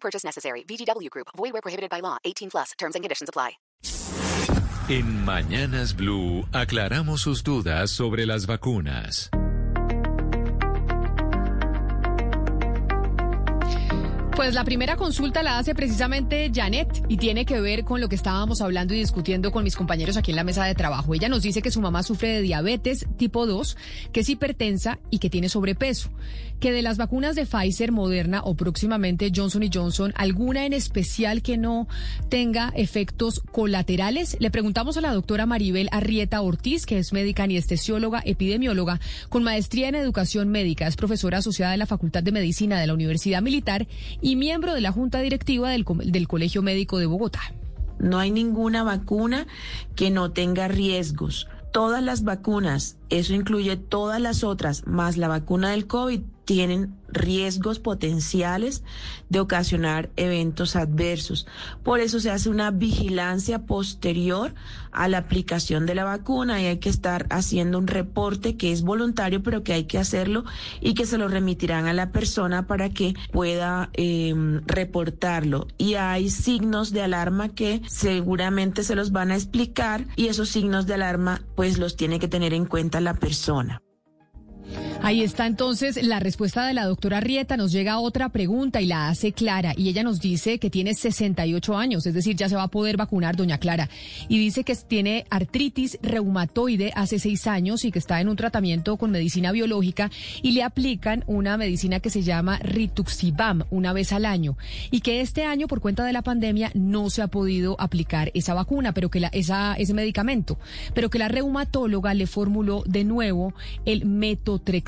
Purchase necessary. VGW Group. Void where prohibited by law. 18 plus. Terms and conditions apply. En Mañanas Blue aclaramos sus dudas sobre las vacunas. Pues la primera consulta la hace precisamente Janet y tiene que ver con lo que estábamos hablando y discutiendo con mis compañeros aquí en la mesa de trabajo. Ella nos dice que su mamá sufre de diabetes tipo 2, que es hipertensa y que tiene sobrepeso. Que de las vacunas de Pfizer, Moderna o próximamente Johnson Johnson, alguna en especial que no tenga efectos colaterales. Le preguntamos a la doctora Maribel Arrieta Ortiz, que es médica anestesióloga, epidemióloga, con maestría en educación médica, es profesora asociada de la Facultad de Medicina de la Universidad Militar y miembro de la Junta Directiva del, del Colegio Médico de Bogotá. No hay ninguna vacuna que no tenga riesgos. Todas las vacunas, eso incluye todas las otras, más la vacuna del COVID, tienen riesgos potenciales de ocasionar eventos adversos. Por eso se hace una vigilancia posterior a la aplicación de la vacuna y hay que estar haciendo un reporte que es voluntario, pero que hay que hacerlo y que se lo remitirán a la persona para que pueda eh, reportarlo. Y hay signos de alarma que seguramente se los van a explicar y esos signos de alarma pues los tiene que tener en cuenta la persona. Ahí está entonces la respuesta de la doctora Rieta. Nos llega otra pregunta y la hace Clara. Y ella nos dice que tiene 68 años, es decir, ya se va a poder vacunar, doña Clara. Y dice que tiene artritis reumatoide hace seis años y que está en un tratamiento con medicina biológica y le aplican una medicina que se llama Rituxibam una vez al año. Y que este año, por cuenta de la pandemia, no se ha podido aplicar esa vacuna, pero que la, esa, ese medicamento, pero que la reumatóloga le formuló de nuevo el metotrexato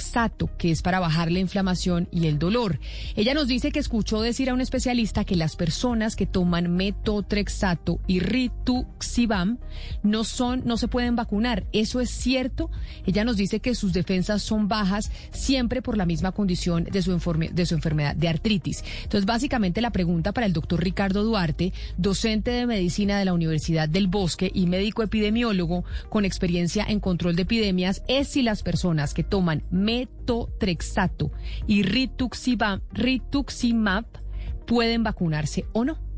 que es para bajar la inflamación y el dolor. Ella nos dice que escuchó decir a un especialista que las personas que toman metotrexato y rituximab no son, no se pueden vacunar. ¿Eso es cierto? Ella nos dice que sus defensas son bajas siempre por la misma condición de su, de su enfermedad de artritis. Entonces, básicamente la pregunta para el doctor Ricardo Duarte, docente de medicina de la Universidad del Bosque y médico epidemiólogo con experiencia en control de epidemias, es si las personas que toman metotrexato y rituximab, rituximab pueden vacunarse o no.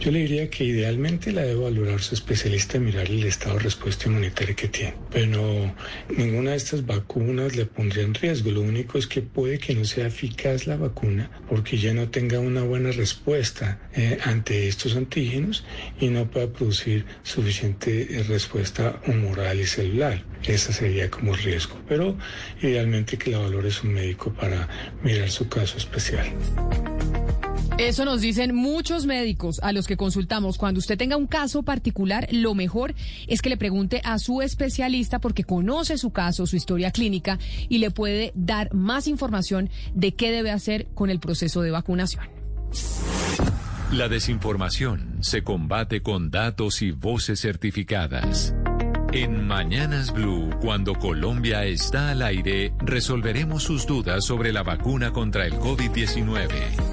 Yo le diría que idealmente la debe valorar su especialista y mirar el estado de respuesta inmunitaria que tiene. Pero ninguna de estas vacunas le pondría en riesgo. Lo único es que puede que no sea eficaz la vacuna porque ya no tenga una buena respuesta eh, ante estos antígenos y no pueda producir suficiente eh, respuesta humoral y celular. Ese sería como riesgo. Pero idealmente que la valore su médico para mirar su caso especial. Eso nos dicen muchos médicos a los que consultamos. Cuando usted tenga un caso particular, lo mejor es que le pregunte a su especialista porque conoce su caso, su historia clínica y le puede dar más información de qué debe hacer con el proceso de vacunación. La desinformación se combate con datos y voces certificadas. En Mañanas Blue, cuando Colombia está al aire, resolveremos sus dudas sobre la vacuna contra el COVID-19.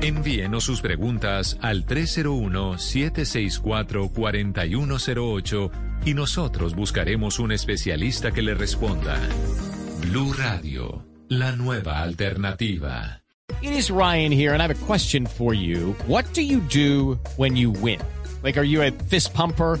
Envíenos sus preguntas al 301-764-4108 y nosotros buscaremos un especialista que le responda. Blue Radio, la nueva alternativa. It is Ryan here and I have a question for you. What do you do when you win? Like, are you a fist pumper?